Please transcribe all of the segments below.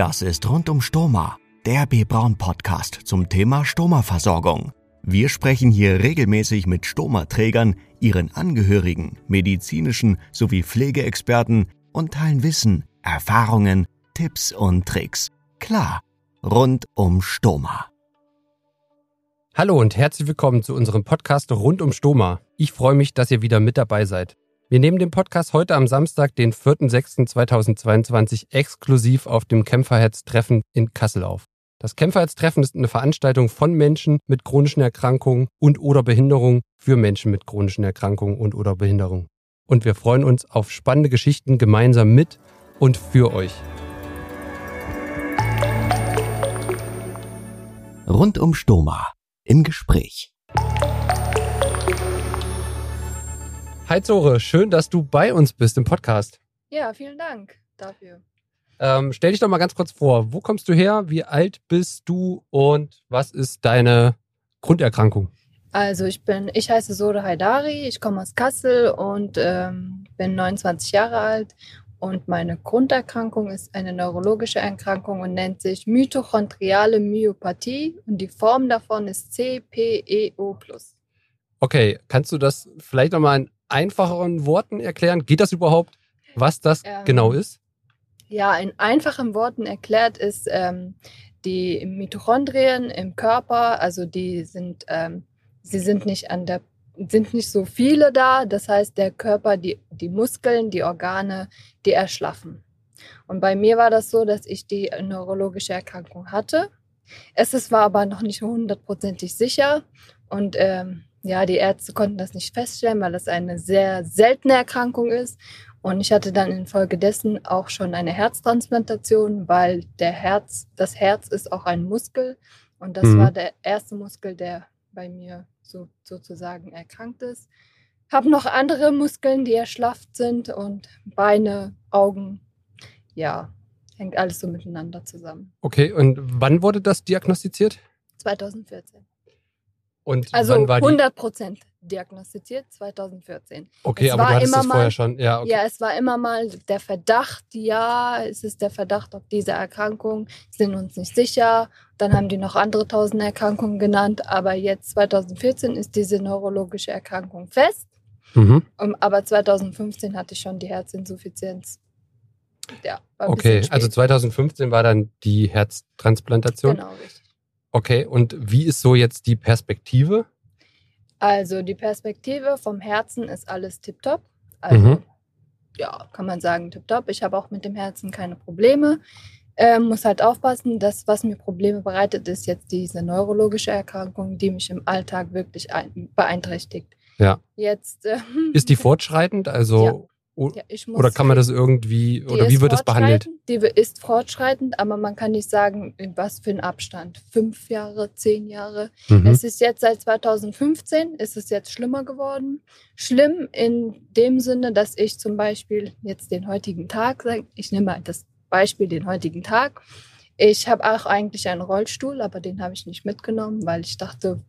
Das ist rund um Stoma, der B. Braun Podcast zum Thema Stoma-Versorgung. Wir sprechen hier regelmäßig mit Stoma-Trägern, ihren Angehörigen, medizinischen sowie Pflegeexperten und teilen Wissen, Erfahrungen, Tipps und Tricks. Klar, rund um Stoma. Hallo und herzlich willkommen zu unserem Podcast rund um Stoma. Ich freue mich, dass ihr wieder mit dabei seid. Wir nehmen den Podcast heute am Samstag, den 4.6.2022, exklusiv auf dem Kämpferherz-Treffen in Kassel auf. Das Kämpferherz-Treffen ist eine Veranstaltung von Menschen mit chronischen Erkrankungen und oder Behinderungen für Menschen mit chronischen Erkrankungen und oder Behinderungen. Und wir freuen uns auf spannende Geschichten gemeinsam mit und für euch. Rund um Stoma im Gespräch. Hi Zore, schön, dass du bei uns bist im Podcast. Ja, vielen Dank dafür. Ähm, stell dich doch mal ganz kurz vor. Wo kommst du her? Wie alt bist du? Und was ist deine Grunderkrankung? Also ich bin, ich heiße Sode Haidari, ich komme aus Kassel und ähm, bin 29 Jahre alt und meine Grunderkrankung ist eine neurologische Erkrankung und nennt sich mitochondriale Myopathie und die Form davon ist CPEO+. Okay, kannst du das vielleicht nochmal in einfacheren Worten erklären? Geht das überhaupt, was das Ähm, genau ist? Ja, in einfachen Worten erklärt ist, ähm, die Mitochondrien im Körper, also die sind, ähm, sie sind nicht an der, sind nicht so viele da. Das heißt, der Körper, die, die Muskeln, die Organe, die erschlaffen. Und bei mir war das so, dass ich die neurologische Erkrankung hatte. Es ist, war aber noch nicht hundertprozentig sicher. Und ähm, ja, die Ärzte konnten das nicht feststellen, weil das eine sehr seltene Erkrankung ist. Und ich hatte dann infolgedessen auch schon eine Herztransplantation, weil der Herz, das Herz ist auch ein Muskel. Und das Mhm. war der erste Muskel, der bei mir so, sozusagen erkrankt ist. Habe noch andere Muskeln, die erschlafft sind und Beine, Augen. Ja, hängt alles so miteinander zusammen. Okay, und wann wurde das diagnostiziert? 2014. Und Also wann war die? 100 Prozent diagnostiziert, 2014. Okay, es aber war du hattest immer das vorher mal- schon. Ja, okay. Ja, es war immer mal der Verdacht, ja, es ist der Verdacht auf diese Erkrankung, sind uns nicht sicher. Dann haben die noch andere tausend Erkrankungen genannt, aber jetzt 2014 ist diese neurologische Erkrankung fest. Mhm. Um, aber 2015 hatte ich schon die Herzinsuffizienz. Ja, Okay, also spät. 2015 war dann die Herztransplantation. Genau, richtig. Okay, und wie ist so jetzt die Perspektive? Also die Perspektive vom Herzen ist alles tipptopp. Also Mhm. ja, kann man sagen tipptopp. Ich habe auch mit dem Herzen keine Probleme. Ähm, muss halt aufpassen, das, was mir Probleme bereitet, ist jetzt diese neurologische Erkrankung, die mich im Alltag wirklich ein, beeinträchtigt. Ja. Jetzt ähm, Ist die fortschreitend? Also, Ja. oder kann man das irgendwie, oder wie wird das behandelt? Die ist fortschreitend, aber man kann nicht sagen, in was für ein Abstand. Fünf Jahre, zehn Jahre. Mhm. Es ist jetzt seit 2015, ist es jetzt schlimmer geworden. Schlimm in dem Sinne, dass ich zum Beispiel jetzt den heutigen Tag, ich nehme mal das Beispiel den heutigen Tag. Ich habe auch eigentlich einen Rollstuhl, aber den habe ich nicht mitgenommen, weil ich dachte,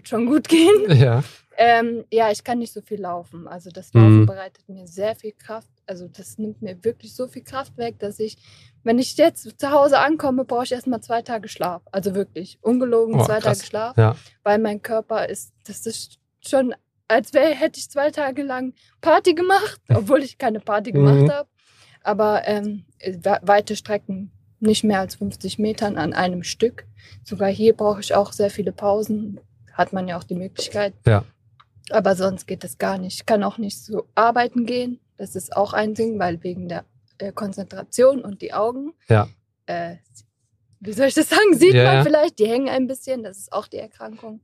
wird schon gut gehen. Ja, Ähm, ja, ich kann nicht so viel laufen. Also das Laufen Mhm. bereitet mir sehr viel Kraft. Also das nimmt mir wirklich so viel Kraft weg, dass ich, wenn ich jetzt zu Hause ankomme, brauche ich erstmal zwei Tage Schlaf. Also wirklich, ungelogen Oh, zwei krass. Tage Schlaf, ja. weil mein Körper ist, das ist schon, als wäre, hätte ich zwei Tage lang Party gemacht, obwohl ich keine Party gemacht Mhm. habe. Aber ähm, we- weite Strecken, nicht mehr als 50 Metern an einem Stück. Sogar hier brauche ich auch sehr viele Pausen. Hat man ja auch die Möglichkeit. Ja. Aber sonst geht es gar nicht. Ich kann auch nicht so arbeiten gehen. Das ist auch ein Ding, weil wegen der äh, Konzentration und die Augen. Ja. Äh, wie soll ich das sagen? Sieht ja. man vielleicht, die hängen ein bisschen. Das ist auch die Erkrankung.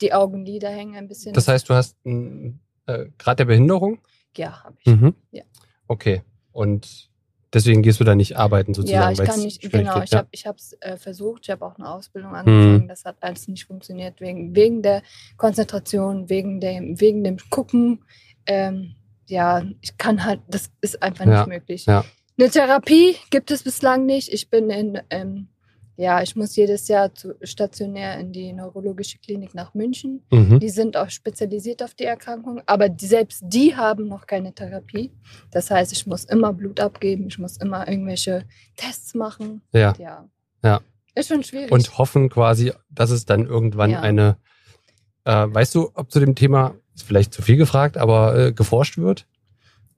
Die Augenlider hängen ein bisschen. Das heißt, du hast einen äh, Grad der Behinderung? ja, habe ich. Mhm. Ja. Okay. Und deswegen gehst du da nicht arbeiten sozusagen? Ja, ich kann nicht, genau, geht, ich ja. habe ich es äh, versucht, ich habe auch eine Ausbildung angefangen, Mhm. das hat alles nicht funktioniert, wegen, wegen der Konzentration, wegen dem, wegen dem Gucken. Ähm, ja, ich kann halt, das ist einfach Ja, nicht möglich. ja. Eine Therapie gibt es bislang nicht. Ich bin in, ähm, Ja, ich muss jedes Jahr stationär in die neurologische Klinik nach München. Mhm. Die sind auch spezialisiert auf die Erkrankung, aber die, selbst die haben noch keine Therapie. Das heißt, ich muss immer Blut abgeben, ich muss immer irgendwelche Tests machen. Ja. Ja. Ja. Ist schon schwierig. Und hoffen quasi, dass es dann irgendwann Ja. eine, äh, weißt du, ob zu dem Thema, ist vielleicht zu viel gefragt, aber äh, geforscht wird?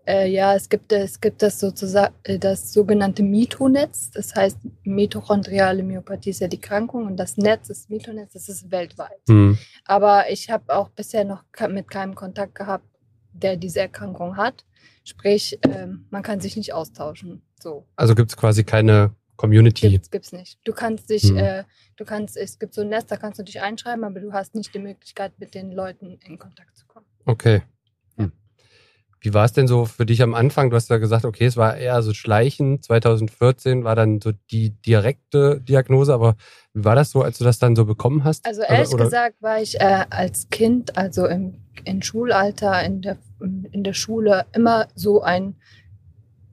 Äh, ja, es gibt, es gibt das sozusagen das sogenannte Mito-Netz. Das heißt, mitochondriale Myopathie ist ja die Krankung und das Netz, das Mito-Netz, das ist weltweit. Hm. Aber ich habe auch bisher noch mit keinem Kontakt gehabt, der diese Erkrankung hat. Sprich, ähm, man kann sich nicht austauschen. So. Also gibt es quasi keine Community. Gibt's, gibt's nicht. Du kannst dich, Hm. äh, du kannst, es gibt so ein Netz, da kannst du dich einschreiben, aber du hast nicht die Möglichkeit, mit den Leuten in Kontakt zu kommen. Okay. Wie war es denn so für dich am Anfang? Du hast ja gesagt, okay, es war eher so Schleichen. 2014 war dann so die direkte Diagnose, aber wie war das so, als du das dann so bekommen hast? Also ehrlich oder- gesagt war ich äh, als Kind, also im, im Schulalter, in der, in der Schule, immer so ein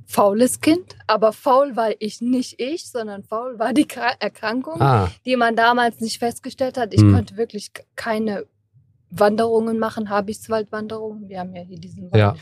faules Kind. Aber faul war ich nicht ich, sondern faul war die Kra Erkrankung, Ah, die man damals nicht festgestellt hat. Ich Hm. konnte wirklich keine Wanderungen machen, Habichtswaldwanderungen. Wir haben ja hier diesen Wald. ja.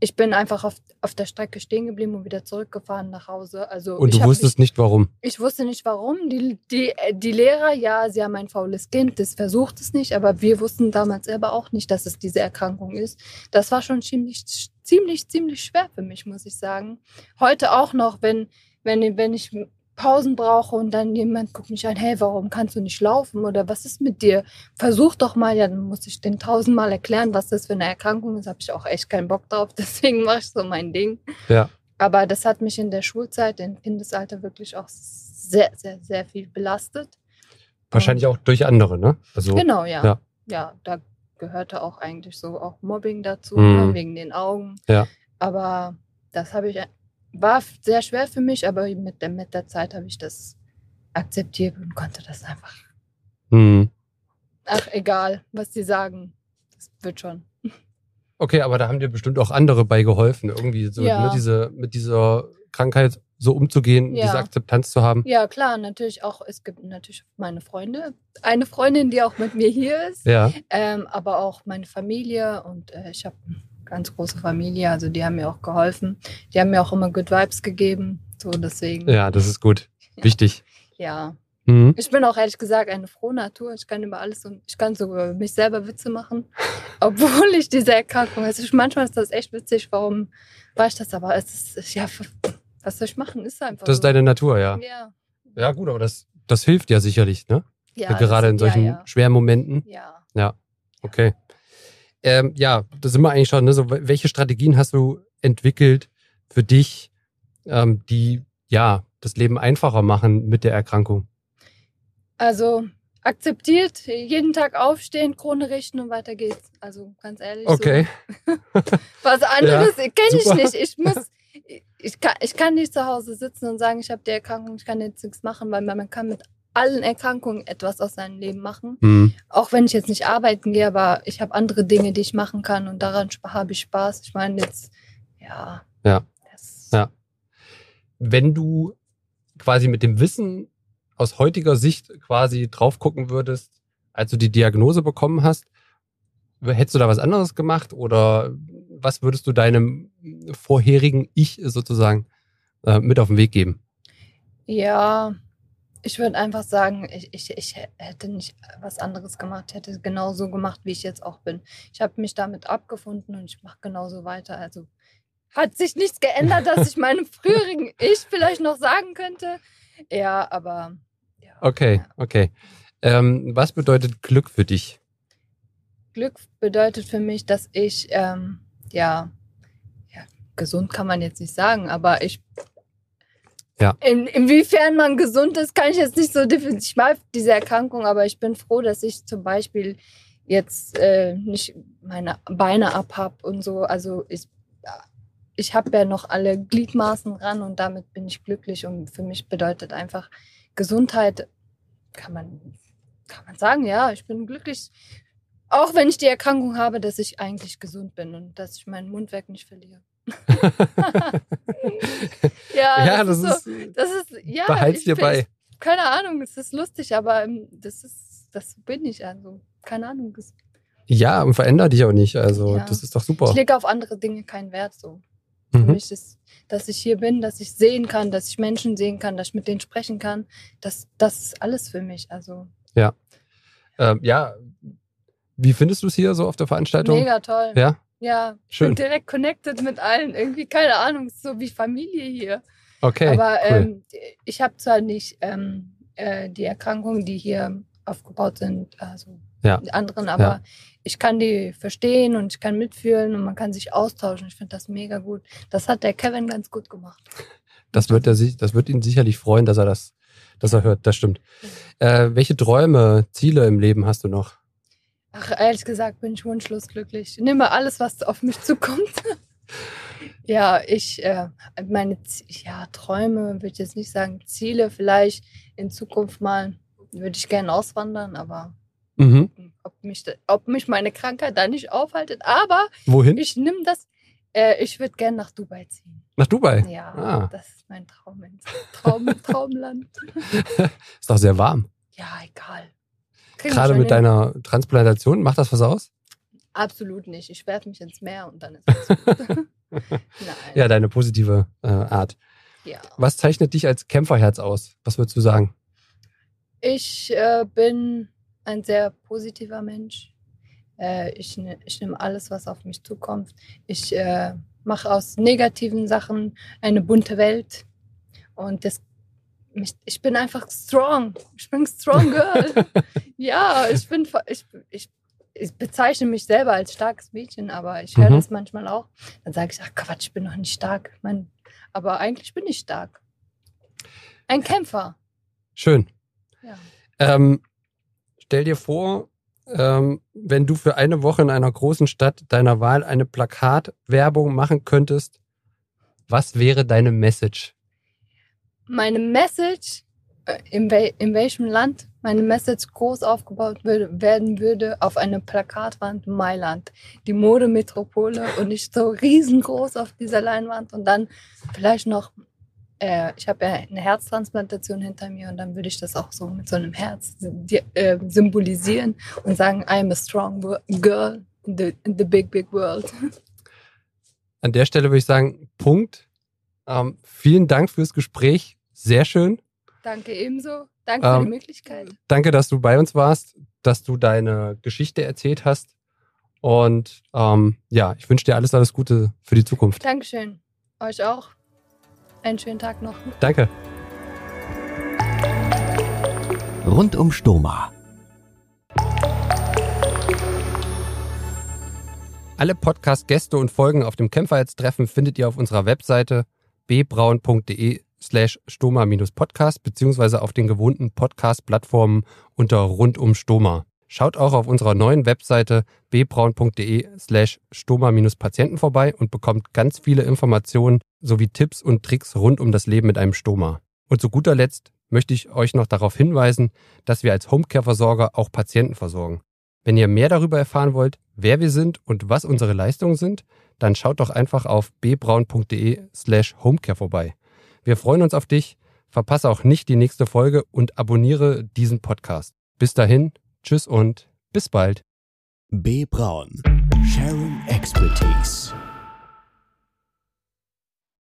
Ich bin einfach auf, auf der Strecke stehen geblieben und wieder zurückgefahren nach Hause. Also Und du wusstest nicht warum. ich wusste nicht warum. Die, die, die Lehrer, ja, sie haben ein faules Kind, das versucht es nicht, aber wir wussten damals selber auch nicht, dass es diese Erkrankung ist. Das war schon ziemlich, ziemlich, ziemlich schwer für mich, muss ich sagen. Heute auch noch, wenn, wenn, wenn ich Pausen brauche und dann jemand guckt mich an, hey, warum kannst du nicht laufen oder was ist mit dir? Versuch doch mal, ja, dann muss ich den tausendmal erklären, was das für eine Erkrankung ist. Habe ich auch echt keinen Bock drauf, deswegen mache ich so mein Ding. Ja. Aber das hat mich in der Schulzeit, im Kindesalter wirklich auch sehr, sehr, sehr viel belastet. Wahrscheinlich auch durch andere, ne? Also, Genau, ja. Ja. ja. da gehörte auch eigentlich so auch Mobbing dazu, Mhm. ne, wegen den Augen. Ja. Aber das habe ich, war sehr schwer für mich, aber mit der, mit der Zeit habe ich das akzeptiert und konnte das einfach. hm. Ach, egal, was sie sagen. Das wird schon. Okay, aber da haben dir bestimmt auch andere bei geholfen, irgendwie so Ja. ne, diese, mit dieser Krankheit so umzugehen, Ja. diese Akzeptanz zu haben. Ja, klar, natürlich auch, es gibt natürlich meine Freunde. Eine Freundin, die auch mit mir hier ist. Ja. Ähm, aber auch meine Familie und äh, ich habe ganz große Familie, also die haben mir auch geholfen. Die haben mir auch immer Good Vibes gegeben. So deswegen. Ja, das ist gut. Wichtig. Ja. Mhm. Ich bin auch ehrlich gesagt eine frohe Natur. Ich kann über alles und ich kann sogar über mich selber Witze machen, obwohl ich diese Erkrankung habe. Also ich, manchmal ist das echt witzig, warum war ich das, aber es ist, ja, was soll ich machen? Ist einfach Das ist so. deine Natur, ja. Ja. Ja, gut, aber das, das hilft ja sicherlich, ne? ja Gerade in solchen Ja, schweren Momenten. ja. Okay. Ähm, ja, da sind wir eigentlich schon. Ne? So, welche Strategien hast du entwickelt für dich, ähm, die ja das Leben einfacher machen mit der Erkrankung? Also akzeptiert, jeden Tag aufstehen, Krone richten und weiter geht's. Also ganz ehrlich. Okay. So. Was anderes kenne ich nicht. Ich muss, ich kann, ich kann nicht zu Hause sitzen und sagen, ich habe die Erkrankung, ich kann jetzt nichts machen, weil man kann mit allen Erkrankungen etwas aus seinem Leben machen. Hm. Auch wenn ich jetzt nicht arbeiten gehe, aber ich habe andere Dinge, die ich machen kann und daran habe ich Spaß. Ich meine jetzt, ja. Ja. Ja. Wenn du quasi mit dem Wissen aus heutiger Sicht quasi drauf gucken würdest, als du die Diagnose bekommen hast, hättest du da was anderes gemacht oder was würdest du deinem vorherigen Ich sozusagen äh, mit auf den Weg geben? Ja, ich würde einfach sagen, ich, ich, ich hätte nicht was anderes gemacht. Ich hätte genauso gemacht, wie ich jetzt auch bin. Ich habe mich damit abgefunden und ich mache genauso weiter. Also hat sich nichts geändert, dass ich meinem früherigen Ich vielleicht noch sagen könnte. Ja, aber ja. Okay, Ja. okay. Ähm, was bedeutet Glück für dich? Glück bedeutet für mich, dass ich, ähm, ja, ja, gesund kann man jetzt nicht sagen, aber ich. Ja. In, inwiefern man gesund ist, kann ich jetzt nicht so definieren. Ich mag diese Erkrankung, aber ich bin froh, dass ich zum Beispiel jetzt äh, nicht meine Beine abhab und so. Also ich, ich habe ja noch alle Gliedmaßen ran und damit bin ich glücklich. Und für mich bedeutet einfach Gesundheit, kann man, kann man sagen, ja, ich bin glücklich. Auch wenn ich die Erkrankung habe, dass ich eigentlich gesund bin und dass ich meinen Mundwerk nicht verliere. ja, ja, das, das ist so. Das ist, ja. behalt's dir bei. keine Ahnung, es ist lustig, aber ähm, das ist, das bin ich also. Keine Ahnung. Ja, und veränder dich auch nicht. Also, Ja. das ist doch super. ich lege auf andere Dinge keinen Wert so. Für Mhm. mich ist, dass ich hier bin, dass ich sehen kann, dass ich Menschen sehen kann, dass ich mit denen sprechen kann. Das, das ist alles für mich. Also Ähm, ja, wie findest du es hier so auf der Veranstaltung? mega toll. Ja, Ja, Schön. direkt connected mit allen. Irgendwie, keine Ahnung, so wie Familie hier. okay. Aber cool. ähm, ich habe zwar nicht ähm, äh, die Erkrankungen, die hier aufgebaut sind, also Ja. die anderen, aber Ja. ich kann die verstehen und ich kann mitfühlen und man kann sich austauschen. Ich finde das mega gut. Das hat der Kevin ganz gut gemacht. Das wird, er sich, das wird ihn sicherlich freuen, dass er das, dass er hört. Das stimmt. Äh, welche Träume, Ziele im Leben hast du noch? Ach, ehrlich gesagt bin ich wunschlos glücklich. Ich nehme alles, was auf mich zukommt. ja, ich, äh, meine Z ja, Träume würde ich jetzt nicht sagen, Ziele vielleicht in Zukunft mal würde ich gerne auswandern, aber Mhm. ob mich, ob mich meine Krankheit da nicht aufhaltet. Aber Wohin? ich nehme das, äh, ich würde gerne nach Dubai ziehen. Nach Dubai. Ja, Ah. das ist mein Traum. Traum Traumland. Ist doch sehr warm. Ja, egal. Kriegen Gerade mit hin. deiner Transplantation, macht das was aus? Absolut nicht. Ich werfe mich ins Meer und dann ist es gut. Ja, deine positive äh, Art. ja. Was zeichnet dich als Kämpferherz aus? Was würdest du sagen? Ich äh, bin ein sehr positiver Mensch. Äh, ich ne, ich nehme alles, was auf mich zukommt. Ich äh, mache aus negativen Sachen eine bunte Welt. Und das, mich, ich bin einfach strong. Ich bin strong girl. ja, ich bin, ich, ich, ich bezeichne mich selber als starkes Mädchen, aber ich höre Mhm. das manchmal auch. Dann sage ich, ach Quatsch, ich bin noch nicht stark. Mann. Aber eigentlich bin ich stark. Ein Kämpfer. Schön. Ja. Ähm, stell dir vor, ähm, wenn du für eine Woche in einer großen Stadt deiner Wahl eine Plakatwerbung machen könntest, was wäre deine Message? Meine Message, äh, in, wel in welchem Land meine Message groß aufgebaut würde, werden würde, auf eine Plakatwand Mailand, die Modemetropole und nicht so riesengroß auf dieser Leinwand und dann vielleicht noch, äh, ich habe ja eine Herztransplantation hinter mir und dann würde ich das auch so mit so einem Herz äh, symbolisieren und sagen, I'm a strong girl in the, in the big, big world. An der Stelle würde ich sagen, Punkt. Ähm, vielen Dank fürs Gespräch. Sehr schön. Danke ebenso. Danke für Ähm, die Möglichkeit. Danke, dass du bei uns warst, dass du deine Geschichte erzählt hast. Und ähm, ja, ich wünsche dir alles, alles Gute für die Zukunft. Dankeschön. Euch auch. Einen schönen Tag noch. Danke. Rund um Stoma. Alle Podcast-Gäste und Folgen auf dem Kämpferheitstreffen findet ihr auf unserer Webseite bbraun.de slash stoma-podcast beziehungsweise auf den gewohnten Podcast-Plattformen unter rund um Stoma. Schaut auch auf unserer neuen Webseite bbraun.de slash stoma-patienten vorbei und bekommt ganz viele Informationen sowie Tipps und Tricks rund um das Leben mit einem Stoma. Und zu guter Letzt möchte ich euch noch darauf hinweisen, dass wir als Homecare-Versorger auch Patienten versorgen. Wenn ihr mehr darüber erfahren wollt, wer wir sind und was unsere Leistungen sind, dann schaut doch einfach auf bbraun.de slash homecare vorbei. Wir freuen uns auf dich, verpasse auch nicht die nächste Folge und abonniere diesen Podcast. Bis dahin, tschüss und bis bald. B. Braun. Sharing Expertise.